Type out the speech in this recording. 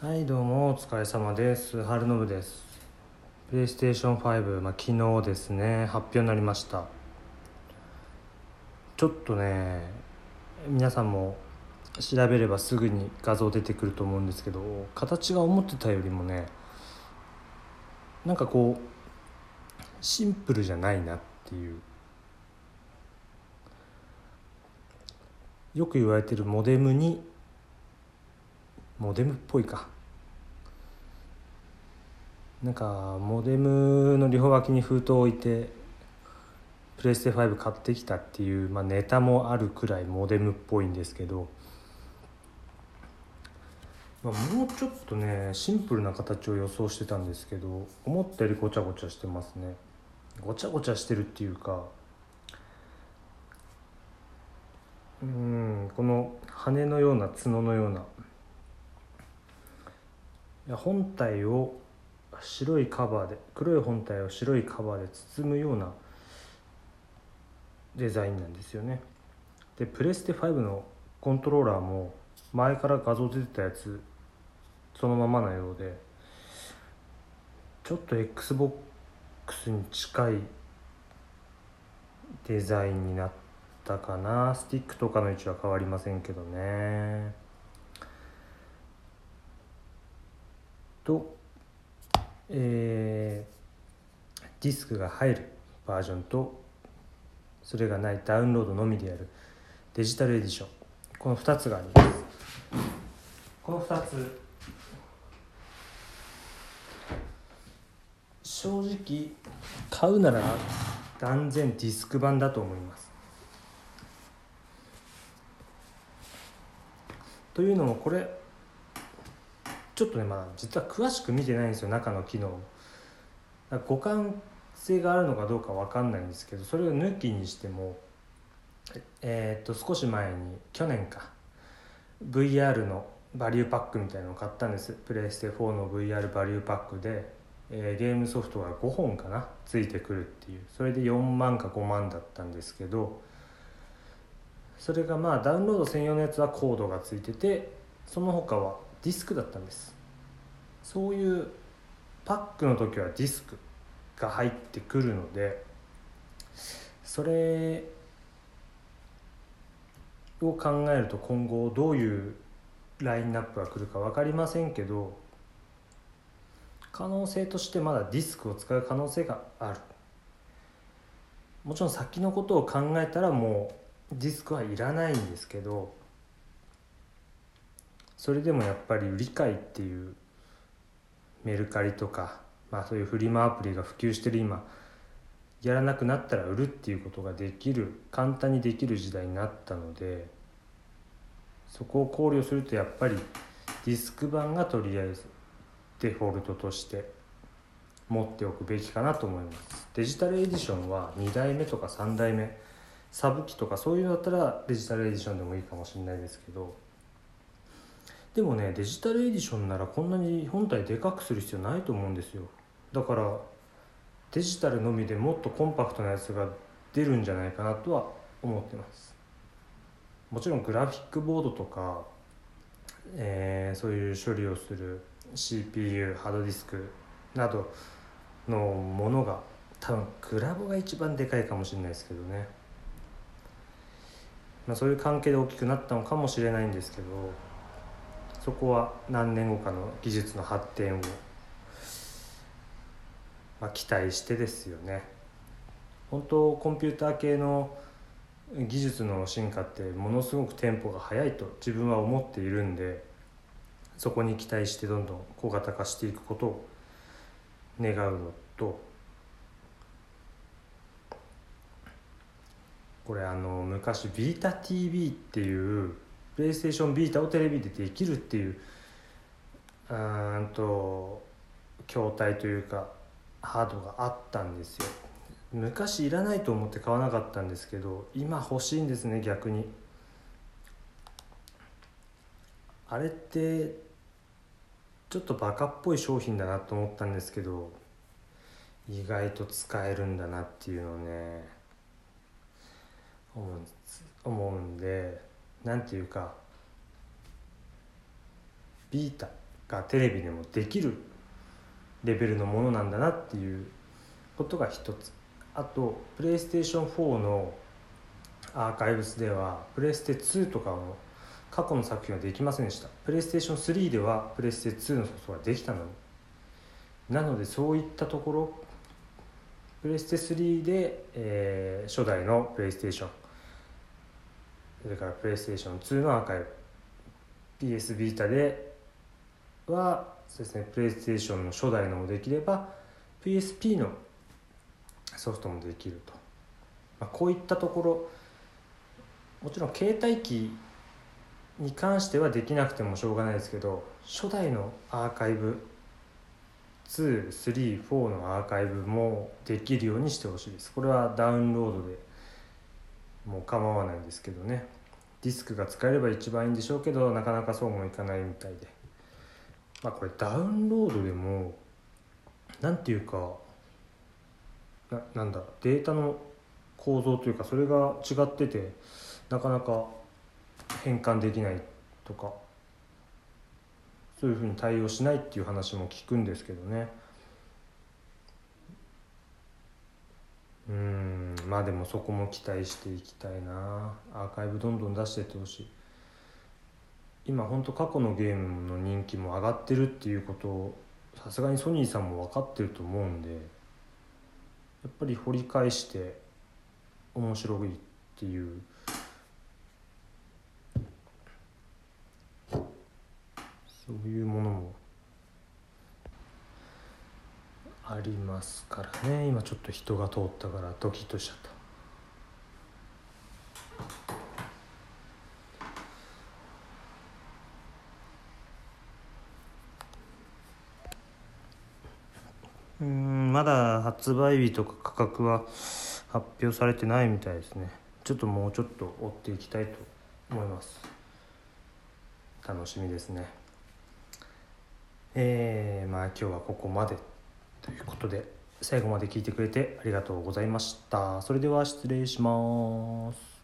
はいどうもお疲れ様です。春信です。プレイステーション5、まあ、昨日ですね。発表になりました。ちょっとね皆さんも調べればすぐに画像出てくると思うんですけど形が思ってたよりもねなんかこうシンプルじゃないなっていう。よく言われてるモデムにモデムっぽいか。なんかモデムの両脇に封筒を置いてプレステ5買ってきたっていう、まあ、ネタもあるくらいモデムっぽいんですけど、まあ、もうちょっとねシンプルな形を予想してたんですけど思ったよりごちゃごちゃしてますね。ごちゃごちゃしてるっていうかうんこの羽のような角のような本体を白いカバーで黒い本体を白いカバーで包むようなデザインなんですよね。でプレステ5のコントローラーも前から画像出てたやつそのままなようでちょっと XBOX に近いデザインになったかな。スティックとかの位置は変わりませんけどね。とえー、ディスクが入るバージョンとそれがないダウンロードのみでやるデジタルエディション。この2つがあります。この2つ正直買うなら断然ディスク版だと思います。というのもこれちょっとねまだ実は詳しく見てないんですよ中の機能。互換性があるのかどうか分かんないんですけどそれを抜きにしてもえー、っと少し前に去年か VR のバリューパックみたいなのを買ったんです。プレイステ4の VR バリューパックで、えー、ゲームソフトが5本かなついてくるっていう。それで4万か5万だったんですけどそれがまあダウンロード専用のやつはコードがついててその他はディスクだったんです。そういうパックの時はディスクが入ってくるのでそれを考えると今後どういうラインナップが来るか分かりませんけど可能性としてまだディスクを使う可能性がある。もちろん先のことを考えたらもうディスクはいらないんですけどそれでもやっぱり売り買いっていうメルカリとか、まあ、そういうフリマアプリが普及してる今やらなくなったら売るっていうことができる簡単にできる時代になったのでそこを考慮するとやっぱりディスク版がとりあえずデフォルトとして持っておくべきかなと思います。デジタルエディションは2代目とか3代目サブ機とかそういうのだったらデジタルエディションでもいいかもしれないですけどでもねデジタルエディションならこんなに本体でかくする必要ないと思うんですよ。だからデジタルのみでもっとコンパクトなやつが出るんじゃないかなとは思ってます。もちろんグラフィックボードとか、えー、そういう処理をする CPU ハードディスクなどのものが多分グラボが一番でかいかもしれないですけどね、まあ、そういう関係で大きくなったのかもしれないんですけどそこは何年後かの技術の発展を、まあ、期待してですよね。本当コンピューター系の技術の進化ってものすごくテンポが速いと自分は思っているんでそこに期待してどんどん小型化していくことを願うのとこれあの昔ビータ TV っていうプレイステーションビータをテレビでできるっていううんと筐体というかハードがあったんですよ。昔いらないと思って買わなかったんですけど今欲しいんですね逆に。あれってちょっとバカっぽい商品だなと思ったんですけど意外と使えるんだなっていうのをね思うんで何ていうかビータがテレビでもできるレベルのものなんだなっていうことが一つ。あとプレイステーション4のアーカイブスではプレステ2とかの過去の作品はできませんでした。プレイステーション3ではプレステ2のソフトができたのに。なのでそういったところプレステ3で、えー、初代のプレイステーションそれからプレイステーション2のアーカイブ。PS ビータではそうですねプレイステーションの初代のもできれば PSP のソフトもできると、まあ、こういったところもちろん携帯機に関してはできなくてもしょうがないですけど初代のアーカイブ234のアーカイブもできるようにしてほしいです。これはダウンロードでもう構わないんですけどね。ディスクが使えれば一番いいんでしょうけどなかなかそうもいかないみたいで。まあこれダウンロードでも何ていうかななんだデータの構造というかそれが違っててなかなか変換できないとかそういうふうに対応しないっていう話も聞くんですけどねうんまあでもそこも期待していきたいな。アーカイブどんどん出していってほしい。今ほんと過去のゲームの人気も上がってるっていうことをさすがにソニーさんも分かってると思うんでやっぱり掘り返して面白いっていう。そういうものもありますからね。今ちょっと人が通ったからドキッとしちゃった。うんまだ発売日とか価格は発表されてないみたいですね。ちょっともうちょっと追っていきたいと思います。楽しみですね。えー、まあ今日はここまで。ということで最後まで聞いてくれてありがとうございました。それでは失礼します。